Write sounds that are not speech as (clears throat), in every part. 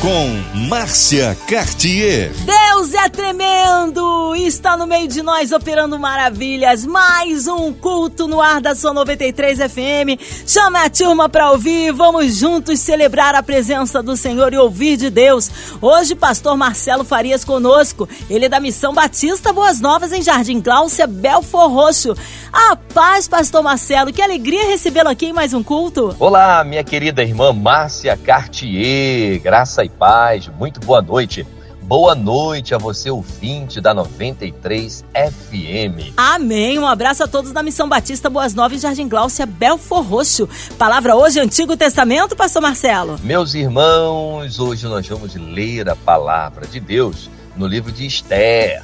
Com Márcia Cartier. Deus é tremendo! Está no meio de nós operando maravilhas. Mais um culto no ar da sua 93 FM. Chama a turma para ouvir. Vamos juntos celebrar a presença do Senhor e ouvir de Deus. Hoje, pastor Marcelo Farias conosco. Ele é da Missão Batista Boas Novas em Jardim Cláudia, Belfor Roxo. A paz, pastor Marcelo. Que alegria recebê-lo aqui em mais um culto. Olá, minha querida irmã Márcia Cartier. Graça e paz. Muito boa noite. Boa noite a você, ouvinte da 93 FM. Amém. Um abraço a todos da Missão Batista Boas Novas, Jardim Gláucia, Belfor Roxo. Palavra hoje, Antigo Testamento, pastor Marcelo. Meus irmãos, hoje nós vamos ler a palavra de Deus no livro de Esther.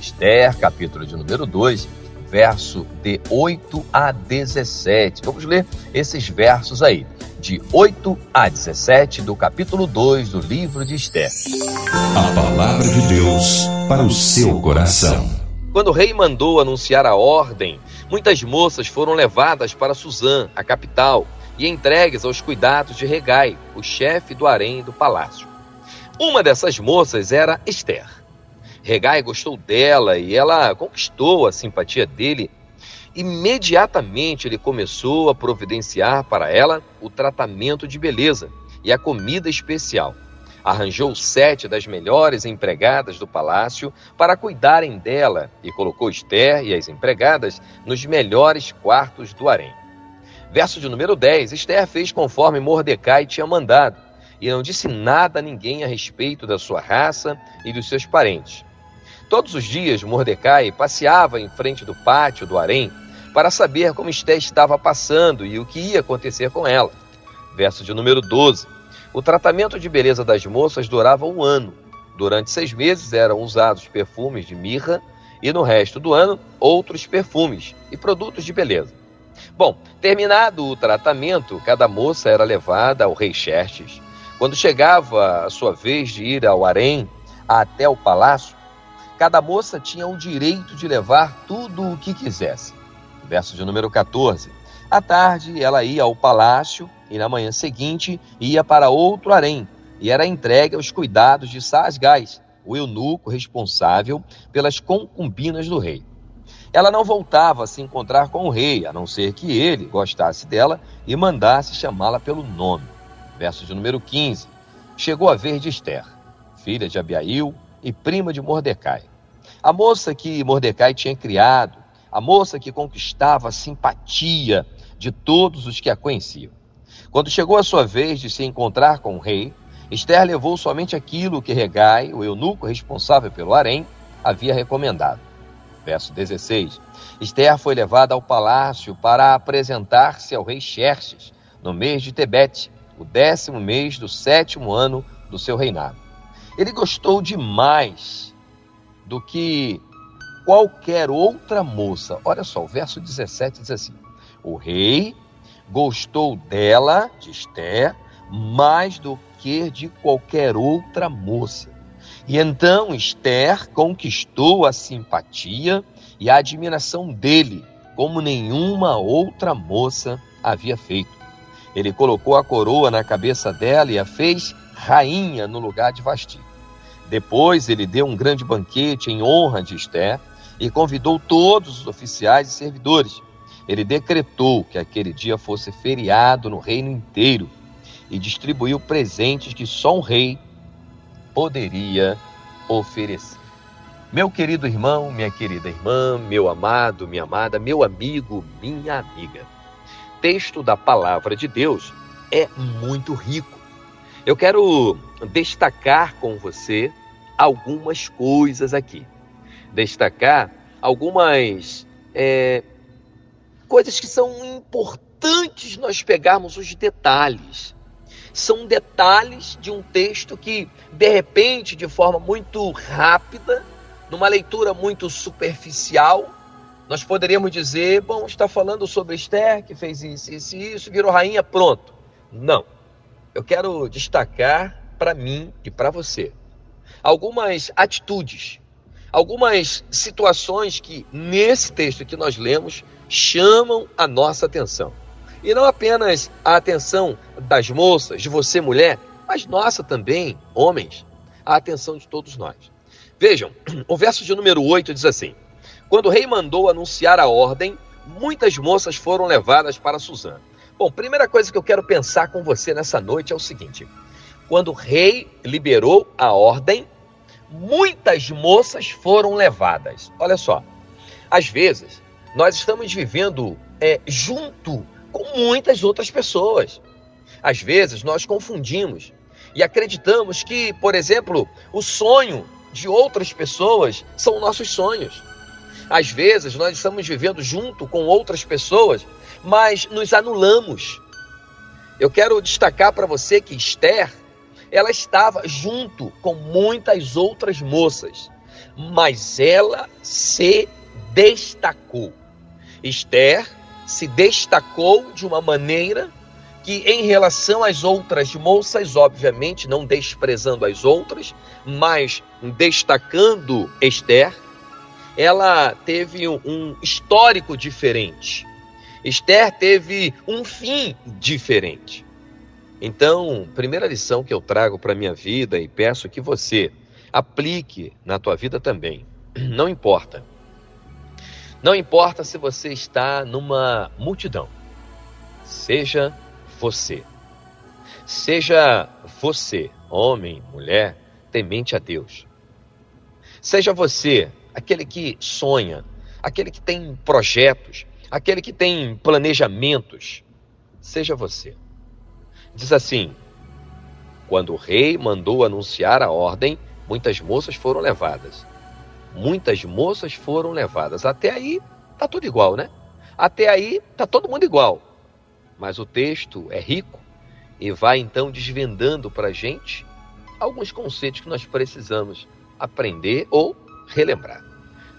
Esther, capítulo de número 2, verso de 8 a 17. Vamos ler esses versos aí de 8 a 17 do capítulo 2 do livro de Esther. A palavra de Deus para o seu coração. Quando o rei mandou anunciar a ordem, muitas moças foram levadas para Suzã, a capital, e entregues aos cuidados de Regai, o chefe do harém do palácio. Uma dessas moças era Esther. Regai gostou dela e ela conquistou a simpatia dele Imediatamente ele começou a providenciar para ela o tratamento de beleza e a comida especial. Arranjou sete das melhores empregadas do palácio para cuidarem dela e colocou Esther e as empregadas nos melhores quartos do harém. Verso de número 10: Esther fez conforme Mordecai tinha mandado e não disse nada a ninguém a respeito da sua raça e dos seus parentes. Todos os dias Mordecai passeava em frente do pátio do harém para saber como Esté estava passando e o que ia acontecer com ela. Verso de número 12. O tratamento de beleza das moças durava um ano. Durante seis meses eram usados perfumes de mirra e no resto do ano outros perfumes e produtos de beleza. Bom, terminado o tratamento, cada moça era levada ao rei Xerxes. Quando chegava a sua vez de ir ao harém até o palácio, cada moça tinha o direito de levar tudo o que quisesse verso de número 14. À tarde, ela ia ao palácio e na manhã seguinte ia para outro harém e era entregue aos cuidados de Sasgás, o eunuco responsável pelas concubinas do rei. Ela não voltava a se encontrar com o rei, a não ser que ele gostasse dela e mandasse chamá-la pelo nome. Verso de número 15. Chegou a ver de Esther, filha de Abiail e prima de Mordecai. A moça que Mordecai tinha criado a moça que conquistava a simpatia de todos os que a conheciam. Quando chegou a sua vez de se encontrar com o rei, Esther levou somente aquilo que Regai, o eunuco responsável pelo harém, havia recomendado. Verso 16. Esther foi levada ao palácio para apresentar-se ao rei Xerxes, no mês de Tebete, o décimo mês do sétimo ano do seu reinado. Ele gostou demais do que qualquer outra moça. Olha só, o verso 17 diz assim: O rei gostou dela, de Esther, mais do que de qualquer outra moça. E então Esther conquistou a simpatia e a admiração dele, como nenhuma outra moça havia feito. Ele colocou a coroa na cabeça dela e a fez rainha no lugar de Vasti. Depois ele deu um grande banquete em honra de Esther e convidou todos os oficiais e servidores. Ele decretou que aquele dia fosse feriado no reino inteiro e distribuiu presentes que só um rei poderia oferecer. Meu querido irmão, minha querida irmã, meu amado, minha amada, meu amigo, minha amiga. Texto da palavra de Deus é muito rico. Eu quero destacar com você algumas coisas aqui destacar algumas é, coisas que são importantes nós pegarmos os detalhes. São detalhes de um texto que, de repente, de forma muito rápida, numa leitura muito superficial, nós poderíamos dizer: bom, está falando sobre Esther, que fez isso, isso isso, virou rainha, pronto. Não. Eu quero destacar para mim e para você algumas atitudes algumas situações que nesse texto que nós lemos chamam a nossa atenção. E não apenas a atenção das moças, de você mulher, mas nossa também, homens, a atenção de todos nós. Vejam, (clears throat) o verso de número 8 diz assim: Quando o rei mandou anunciar a ordem, muitas moças foram levadas para Suzã. Bom, primeira coisa que eu quero pensar com você nessa noite é o seguinte: quando o rei liberou a ordem, muitas moças foram levadas. Olha só, às vezes nós estamos vivendo é, junto com muitas outras pessoas. Às vezes nós confundimos e acreditamos que, por exemplo, o sonho de outras pessoas são nossos sonhos. Às vezes nós estamos vivendo junto com outras pessoas, mas nos anulamos. Eu quero destacar para você que Esther, ela estava junto com muitas outras moças, mas ela se destacou. Esther se destacou de uma maneira que, em relação às outras moças, obviamente, não desprezando as outras, mas destacando Esther, ela teve um histórico diferente. Esther teve um fim diferente. Então, primeira lição que eu trago para a minha vida e peço que você aplique na tua vida também. (clears throat) Não importa não importa se você está numa multidão, seja você. Seja você, homem, mulher, temente a Deus. Seja você aquele que sonha, aquele que tem projetos, aquele que tem planejamentos. Seja você. Diz assim: quando o rei mandou anunciar a ordem, muitas moças foram levadas muitas moças foram levadas. Até aí tá tudo igual, né? Até aí tá todo mundo igual. Mas o texto é rico e vai então desvendando para a gente alguns conceitos que nós precisamos aprender ou relembrar.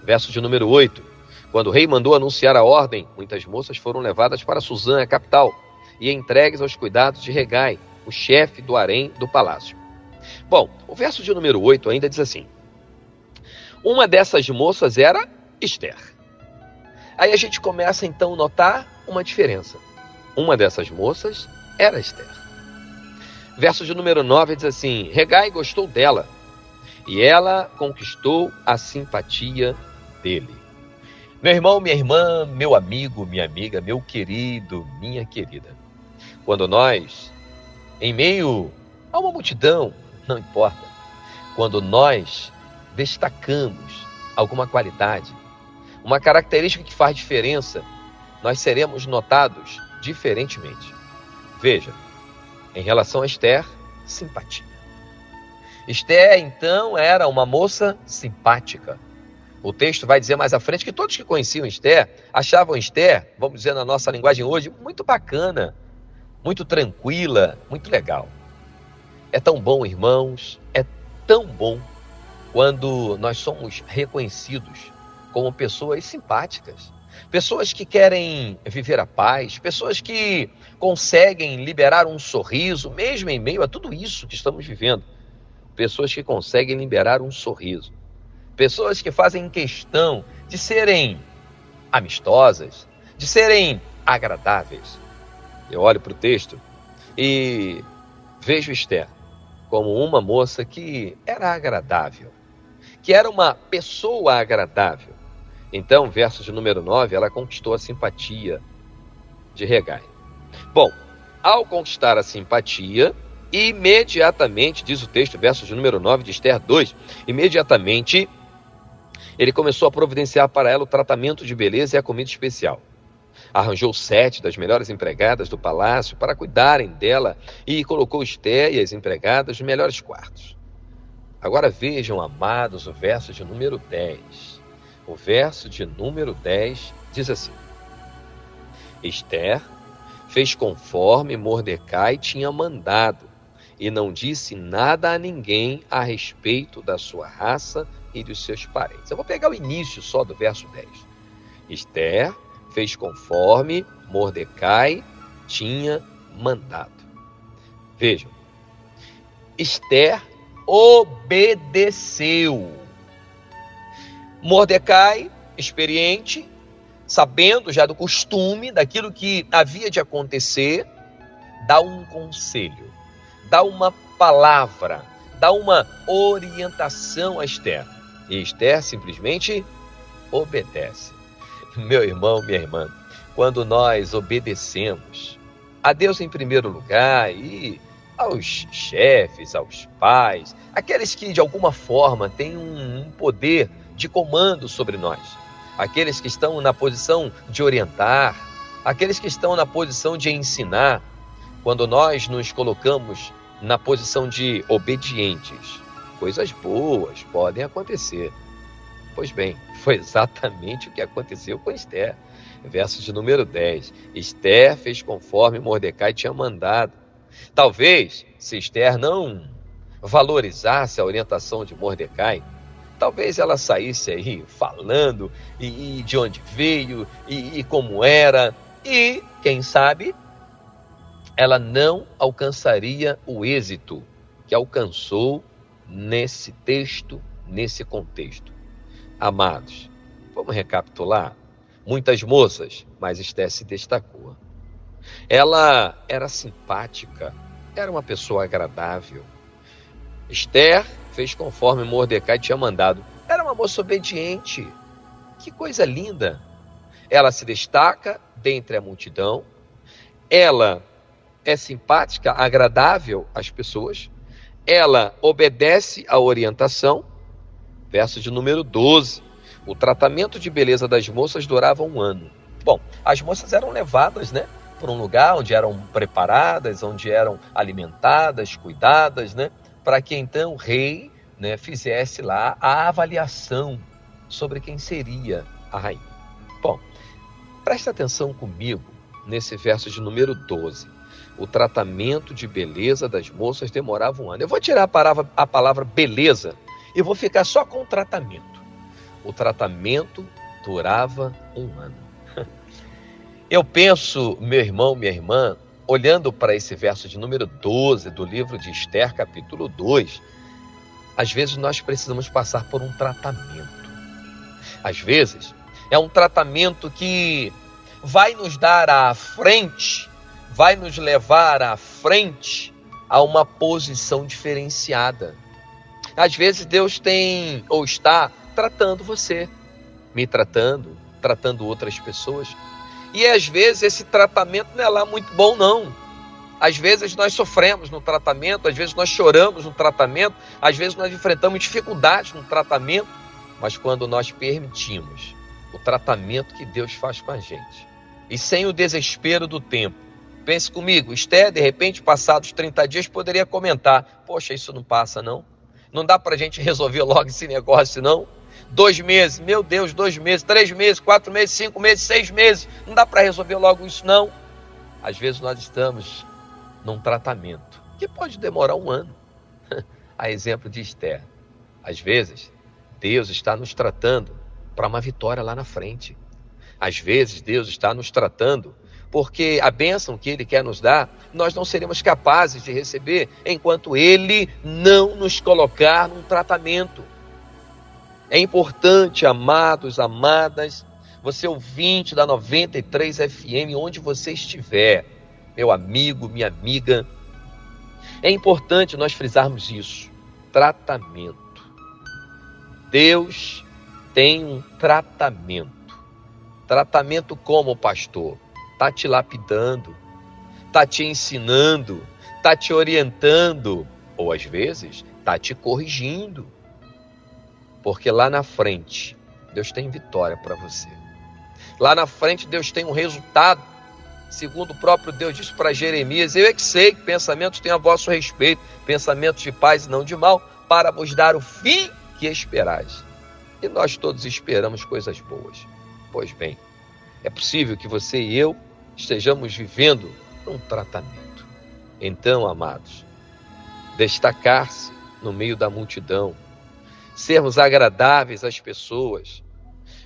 Verso de número 8. Quando o rei mandou anunciar a ordem, muitas moças foram levadas para Suzã, a capital, e entregues aos cuidados de Regai, o chefe do harém do palácio. Bom, o verso de número 8 ainda diz assim: uma dessas moças era Esther. Aí a gente começa então a notar uma diferença. Uma dessas moças era Esther. Verso de número 9 diz assim: Regai gostou dela, e ela conquistou a simpatia dele. Meu irmão, minha irmã, meu amigo, minha amiga, meu querido, minha querida. Quando nós, em meio a uma multidão, não importa, quando nós destacamos alguma qualidade, uma característica que faz diferença, nós seremos notados diferentemente. Veja, em relação a Esther, simpatia. Esther, então, era uma moça simpática. O texto vai dizer mais à frente que todos que conheciam Esther achavam Esther, vamos dizer na nossa linguagem hoje, muito bacana, muito tranquila, muito legal. É tão bom, irmãos, é tão bom quando nós somos reconhecidos como pessoas simpáticas, pessoas que querem viver a paz, pessoas que conseguem liberar um sorriso, mesmo em meio a tudo isso que estamos vivendo. Pessoas que conseguem liberar um sorriso. Pessoas que fazem questão de serem amistosas, de serem agradáveis. Eu olho para o texto e vejo Esther como uma moça que era agradável, que era uma pessoa agradável. Então, verso de número 9, ela conquistou a simpatia de Regai. Bom, ao conquistar a simpatia, imediatamente, diz o texto, verso de número 9 de Esther 2, imediatamente ele começou a providenciar para ela o tratamento de beleza e a comida especial. Arranjou sete das melhores empregadas do palácio para cuidarem dela e colocou Esther e as empregadas nos melhores quartos. Agora vejam, amados, o verso de número 10. O verso de número 10 diz assim: Esther fez conforme Mordecai tinha mandado e não disse nada a ninguém a respeito da sua raça e dos seus parentes. Eu vou pegar o início só do verso 10. Esther fez conforme Mordecai tinha mandado. Vejam, Esther obedeceu. Mordecai, experiente, sabendo já do costume, daquilo que havia de acontecer, dá um conselho, dá uma palavra, dá uma orientação a Esther. E Esther simplesmente obedece. Meu irmão, minha irmã, quando nós obedecemos a Deus em primeiro lugar e aos chefes, aos pais, aqueles que de alguma forma têm um poder de comando sobre nós, aqueles que estão na posição de orientar, aqueles que estão na posição de ensinar, quando nós nos colocamos na posição de obedientes, coisas boas podem acontecer. Pois bem, (laughs) foi exatamente o que aconteceu com Esther. Verso de número 10. Esther fez conforme Mordecai tinha mandado. Talvez, se Esther não valorizasse a orientação de Mordecai, talvez ela saísse aí falando e, e de onde veio e, e como era, e quem sabe ela não alcançaria o êxito que alcançou nesse texto, nesse contexto. Amados, vamos recapitular? Muitas moças, mas Esté se destacou. Ela era simpática, era uma pessoa agradável. Esther fez conforme Mordecai tinha mandado. Era uma moça obediente. Que coisa linda! Ela se destaca dentre a multidão. Ela é simpática, agradável às pessoas. Ela obedece à orientação verso de número 12. O tratamento de beleza das moças durava um ano. Bom, as moças eram levadas, né? Para um lugar onde eram preparadas, onde eram alimentadas, cuidadas, né? Para que então o rei né, fizesse lá a avaliação sobre quem seria a rainha. Bom, preste atenção comigo nesse verso de número 12. O tratamento de beleza das moças demorava um ano. Eu vou tirar a palavra, a palavra beleza e vou ficar só com o tratamento. O tratamento durava um ano. (laughs) Eu penso, meu irmão, minha irmã, olhando para esse verso de número 12 do livro de Esther, capítulo 2, às vezes nós precisamos passar por um tratamento. Às vezes é um tratamento que vai nos dar à frente, vai nos levar à frente a uma posição diferenciada. Às vezes Deus tem ou está tratando você, me tratando, tratando outras pessoas. E às vezes esse tratamento não é lá muito bom, não. Às vezes nós sofremos no tratamento, às vezes nós choramos no tratamento, às vezes nós enfrentamos dificuldades no tratamento, mas quando nós permitimos o tratamento que Deus faz com a gente, e sem o desespero do tempo, pense comigo, Esté, de repente, passados 30 dias, poderia comentar: Poxa, isso não passa, não? Não dá para a gente resolver logo esse negócio, não. Dois meses, meu Deus, dois meses, três meses, quatro meses, cinco meses, seis meses. Não dá para resolver logo isso, não. Às vezes nós estamos num tratamento que pode demorar um ano. (laughs) A exemplo de Esther. Às vezes, Deus está nos tratando para uma vitória lá na frente. Às vezes, Deus está nos tratando porque a bênção que Ele quer nos dar, nós não seremos capazes de receber enquanto Ele não nos colocar num tratamento. É importante, amados, amadas, você ouvinte da 93 FM, onde você estiver, meu amigo, minha amiga, é importante nós frisarmos isso: tratamento. Deus tem um tratamento. Tratamento como, pastor? Está te lapidando, está te ensinando, está te orientando, ou às vezes está te corrigindo. Porque lá na frente, Deus tem vitória para você. Lá na frente, Deus tem um resultado. Segundo o próprio Deus disse para Jeremias: Eu é que sei que pensamentos têm a vosso respeito, pensamentos de paz e não de mal, para vos dar o fim que esperais. E nós todos esperamos coisas boas. Pois bem, é possível que você e eu estejamos vivendo um tratamento. Então, amados, destacar-se no meio da multidão, sermos agradáveis às pessoas,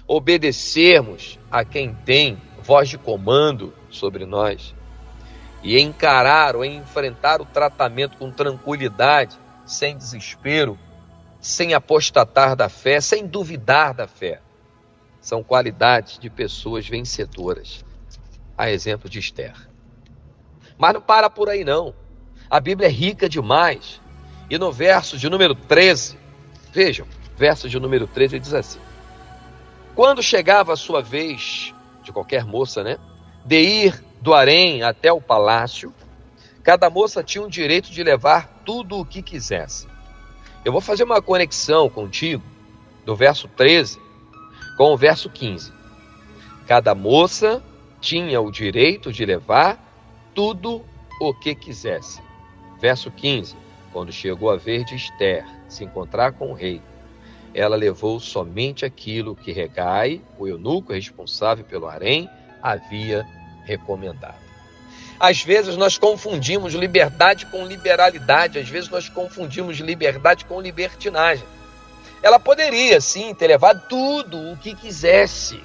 obedecermos a quem tem voz de comando sobre nós e encarar ou enfrentar o tratamento com tranquilidade, sem desespero, sem apostatar da fé, sem duvidar da fé. São qualidades de pessoas vencedoras, a exemplo de Esther. Mas não para por aí, não. A Bíblia é rica demais. E no verso de número 13, vejam, verso de número 13 diz assim: Quando chegava a sua vez, de qualquer moça, né, de ir do harém até o palácio, cada moça tinha o direito de levar tudo o que quisesse. Eu vou fazer uma conexão contigo do verso 13 com o verso 15. Cada moça tinha o direito de levar tudo o que quisesse. Verso 15. Quando chegou a vez de Esther se encontrar com o rei, ela levou somente aquilo que Regai, o eunuco responsável pelo harém, havia recomendado. Às vezes nós confundimos liberdade com liberalidade, às vezes nós confundimos liberdade com libertinagem. Ela poderia sim ter levado tudo o que quisesse,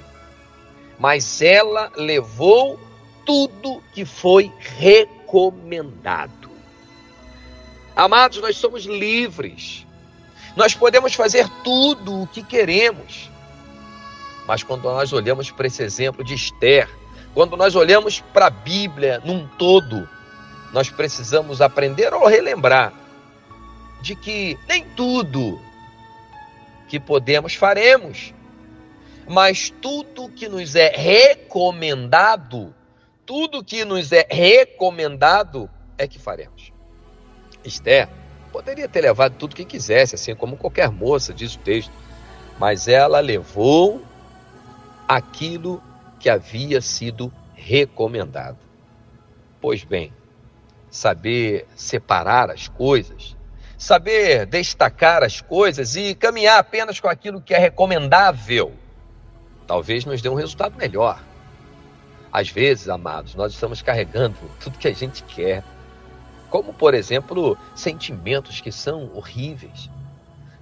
mas ela levou tudo que foi recomendado. Amados, nós somos livres. Nós podemos fazer tudo o que queremos. Mas quando nós olhamos para esse exemplo de Esther, quando nós olhamos para a Bíblia num todo, nós precisamos aprender ou relembrar de que nem tudo que podemos faremos, mas tudo que nos é recomendado, tudo que nos é recomendado é que faremos. Esther poderia ter levado tudo que quisesse, assim como qualquer moça, diz o texto, mas ela levou aquilo que havia sido recomendado. Pois bem, saber separar as coisas, saber destacar as coisas e caminhar apenas com aquilo que é recomendável, talvez nos dê um resultado melhor. Às vezes, amados, nós estamos carregando tudo que a gente quer, como, por exemplo, sentimentos que são horríveis.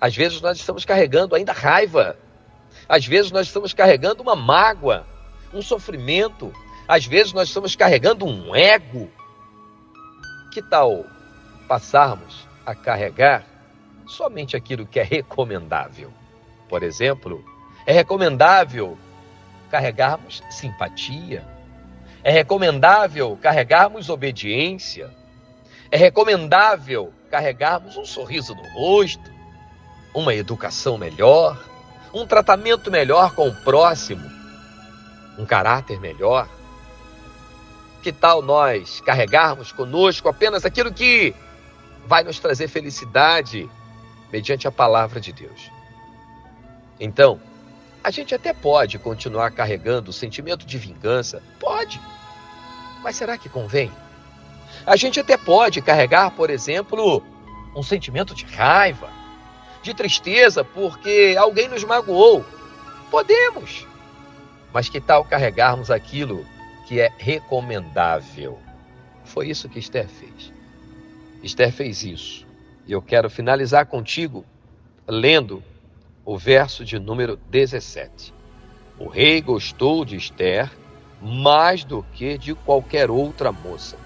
Às vezes, nós estamos carregando ainda raiva. Às vezes, nós estamos carregando uma mágoa um sofrimento. Às vezes nós estamos carregando um ego. Que tal passarmos a carregar somente aquilo que é recomendável? Por exemplo, é recomendável carregarmos simpatia. É recomendável carregarmos obediência. É recomendável carregarmos um sorriso no rosto, uma educação melhor, um tratamento melhor com o próximo, um caráter melhor? Que tal nós carregarmos conosco apenas aquilo que vai nos trazer felicidade mediante a palavra de Deus? Então, a gente até pode continuar carregando o sentimento de vingança, pode, mas será que convém? A gente até pode carregar, por exemplo, um sentimento de raiva, de tristeza porque alguém nos magoou. Podemos. Mas que tal carregarmos aquilo que é recomendável? Foi isso que Esther fez. Esther fez isso. E eu quero finalizar contigo lendo o verso de número 17. O rei gostou de Esther mais do que de qualquer outra moça.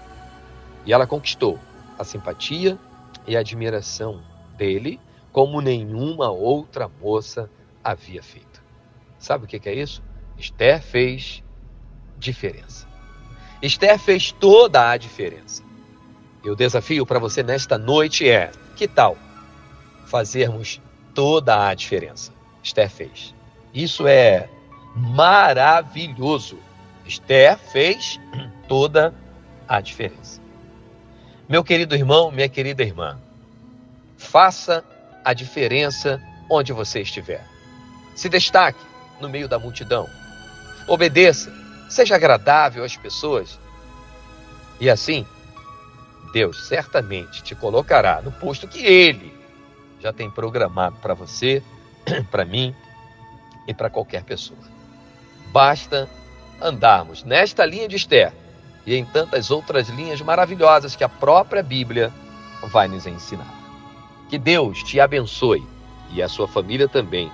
E ela conquistou a simpatia e a admiração dele como nenhuma outra moça havia feito. Sabe o que é isso? Esther fez diferença. Esther fez toda a diferença. E o desafio para você nesta noite é: que tal fazermos toda a diferença? Esther fez. Isso é maravilhoso. Esther fez toda a diferença. Meu querido irmão, minha querida irmã, faça a diferença onde você estiver. Se destaque no meio da multidão obedeça, seja agradável às pessoas. E assim, Deus certamente te colocará no posto que Ele já tem programado para você, (clears throat) para mim e para qualquer pessoa. Basta andarmos nesta linha de Esther e em tantas outras linhas maravilhosas que a própria Bíblia vai nos ensinar. Que Deus te abençoe e a sua família também,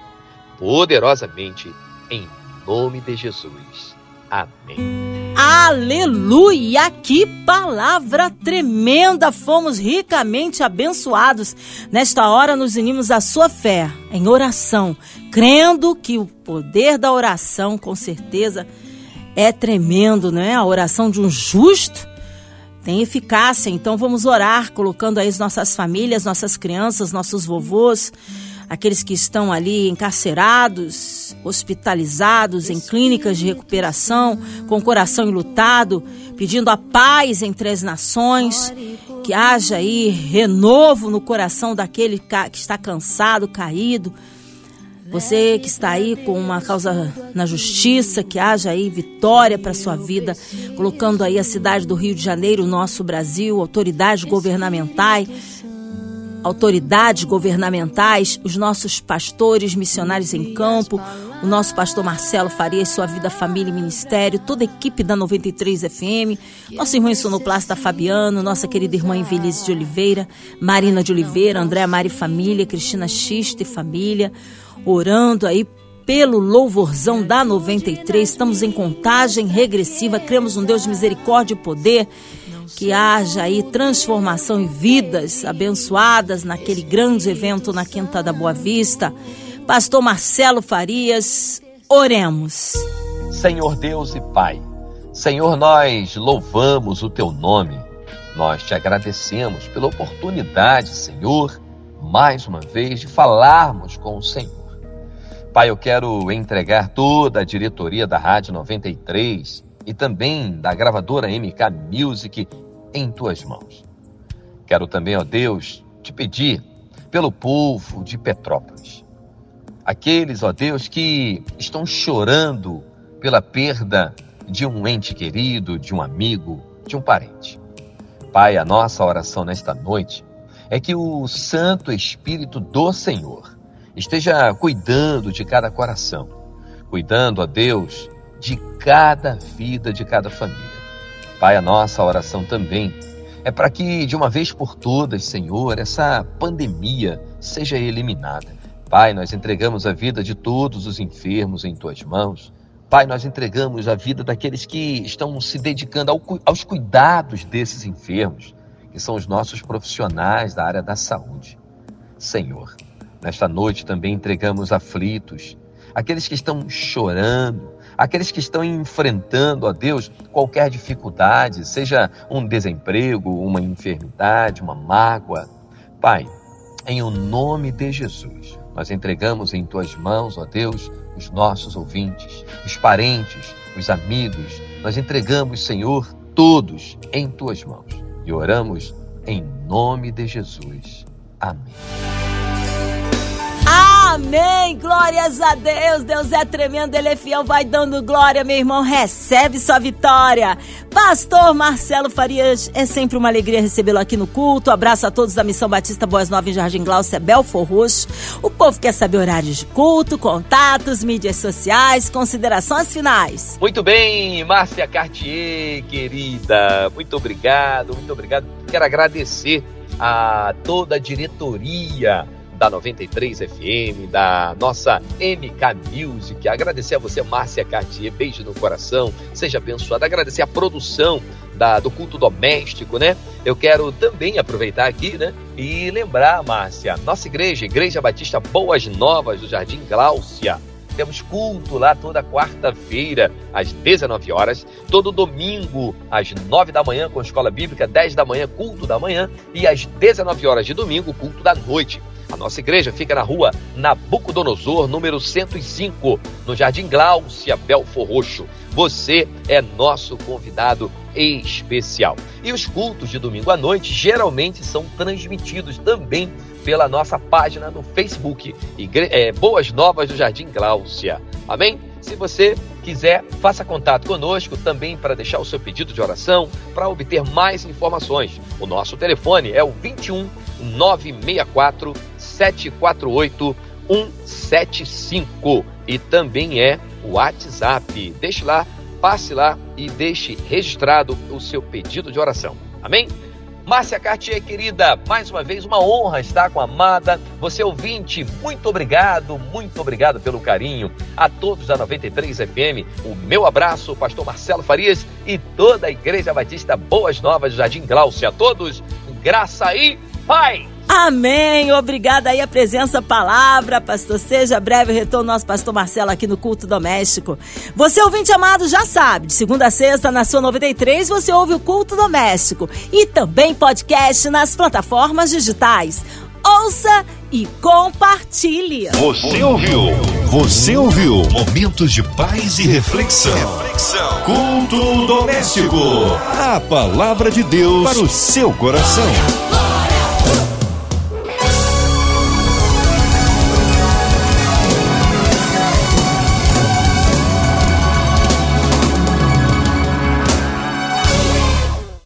poderosamente, em nome de Jesus. Amém. Aleluia! Que palavra tremenda! Fomos ricamente abençoados. Nesta hora nos unimos à sua fé, em oração, crendo que o poder da oração, com certeza, é tremendo, não é? A oração de um justo tem eficácia. Então vamos orar, colocando aí as nossas famílias, nossas crianças, nossos vovôs, aqueles que estão ali encarcerados, hospitalizados em clínicas de recuperação, com coração enlutado, pedindo a paz entre as nações, que haja aí renovo no coração daquele que está cansado, caído. Você que está aí com uma causa na justiça, que haja aí vitória para sua vida, colocando aí a cidade do Rio de Janeiro, nosso Brasil, autoridades governamentais, autoridades governamentais, os nossos pastores, missionários em campo, o nosso pastor Marcelo Farias, sua vida, família e ministério, toda a equipe da 93 FM, nosso irmão Sonoplasta Fabiano, nossa querida irmã Invelise de Oliveira, Marina de Oliveira, André Mari Família, Cristina Xista e Família, orando aí pelo louvorzão da 93. Estamos em contagem regressiva, cremos num Deus de misericórdia e poder que haja aí transformação em vidas abençoadas naquele grande evento na Quinta da Boa Vista. Pastor Marcelo Farias, oremos. Senhor Deus e Pai, Senhor, nós louvamos o teu nome, nós te agradecemos pela oportunidade, Senhor, mais uma vez, de falarmos com o Senhor. Pai, eu quero entregar toda a diretoria da Rádio 93 e também da gravadora MK Music em tuas mãos. Quero também, ó Deus, te pedir pelo povo de Petrópolis. Aqueles, ó Deus, que estão chorando pela perda de um ente querido, de um amigo, de um parente. Pai, a nossa oração nesta noite é que o Santo Espírito do Senhor esteja cuidando de cada coração, cuidando, ó Deus, de cada vida, de cada família. Pai, a nossa oração também é para que, de uma vez por todas, Senhor, essa pandemia seja eliminada. Pai, nós entregamos a vida de todos os enfermos em tuas mãos. Pai, nós entregamos a vida daqueles que estão se dedicando ao, aos cuidados desses enfermos, que são os nossos profissionais da área da saúde. Senhor, nesta noite também entregamos aflitos, aqueles que estão chorando, aqueles que estão enfrentando, ó Deus, qualquer dificuldade, seja um desemprego, uma enfermidade, uma mágoa. Pai, em o nome de Jesus, nós entregamos em tuas mãos, ó Deus, os nossos ouvintes, os parentes, os amigos. Nós entregamos, Senhor, todos em tuas mãos e oramos em nome de Jesus. Amém. Amém. Glórias a Deus. Deus é tremendo, Ele é fiel. Vai dando glória, meu irmão. Recebe sua vitória. Pastor Marcelo Farias, é sempre uma alegria recebê-lo aqui no culto. Abraço a todos da Missão Batista Boas Novas em Jardim Glaucia, Belfor Roxo. O povo quer saber horários de culto, contatos, mídias sociais, considerações finais. Muito bem, Márcia Cartier, querida. Muito obrigado, muito obrigado. Quero agradecer a toda a diretoria da 93 FM, da nossa MK Music. Agradecer a você, Márcia Cartier, beijo no coração, seja abençoada. Agradecer a produção da, do culto doméstico, né? Eu quero também aproveitar aqui, né? E lembrar, Márcia, nossa igreja, Igreja Batista Boas Novas do Jardim Gláucia. Temos culto lá toda quarta-feira, às 19 horas, todo domingo, às 9 da manhã, com escola bíblica, 10 da manhã, culto da manhã, e às 19 horas de domingo, culto da noite. A nossa igreja fica na rua Nabucodonosor, número 105, no Jardim Gláucia, Belfor Roxo. Você é nosso convidado especial. E os cultos de domingo à noite geralmente são transmitidos também pela nossa página no Facebook, Igre é, Boas Novas do Jardim Gláucia. Amém? Se você quiser, faça contato conosco também para deixar o seu pedido de oração, para obter mais informações. O nosso telefone é o 21 964 748 175 e também é o WhatsApp. Deixe lá, passe lá e deixe registrado o seu pedido de oração. Amém? Márcia Cartier, querida, mais uma vez uma honra estar com a amada. Você ouvinte, muito obrigado, muito obrigado pelo carinho. A todos da 93 FM, o meu abraço, pastor Marcelo Farias e toda a Igreja Batista Boas Novas do Jardim Glaucia. A todos, graça e paz! Amém. Obrigada aí a presença, palavra, pastor. Seja breve retorno nosso pastor Marcelo aqui no culto doméstico. Você ouvinte amado já sabe, de segunda a sexta na sua 93 você ouve o culto doméstico e também podcast nas plataformas digitais. Ouça e compartilhe. Você ouviu? Você ouviu? Momentos de paz e reflexão. reflexão. Culto doméstico. A palavra de Deus para o seu coração.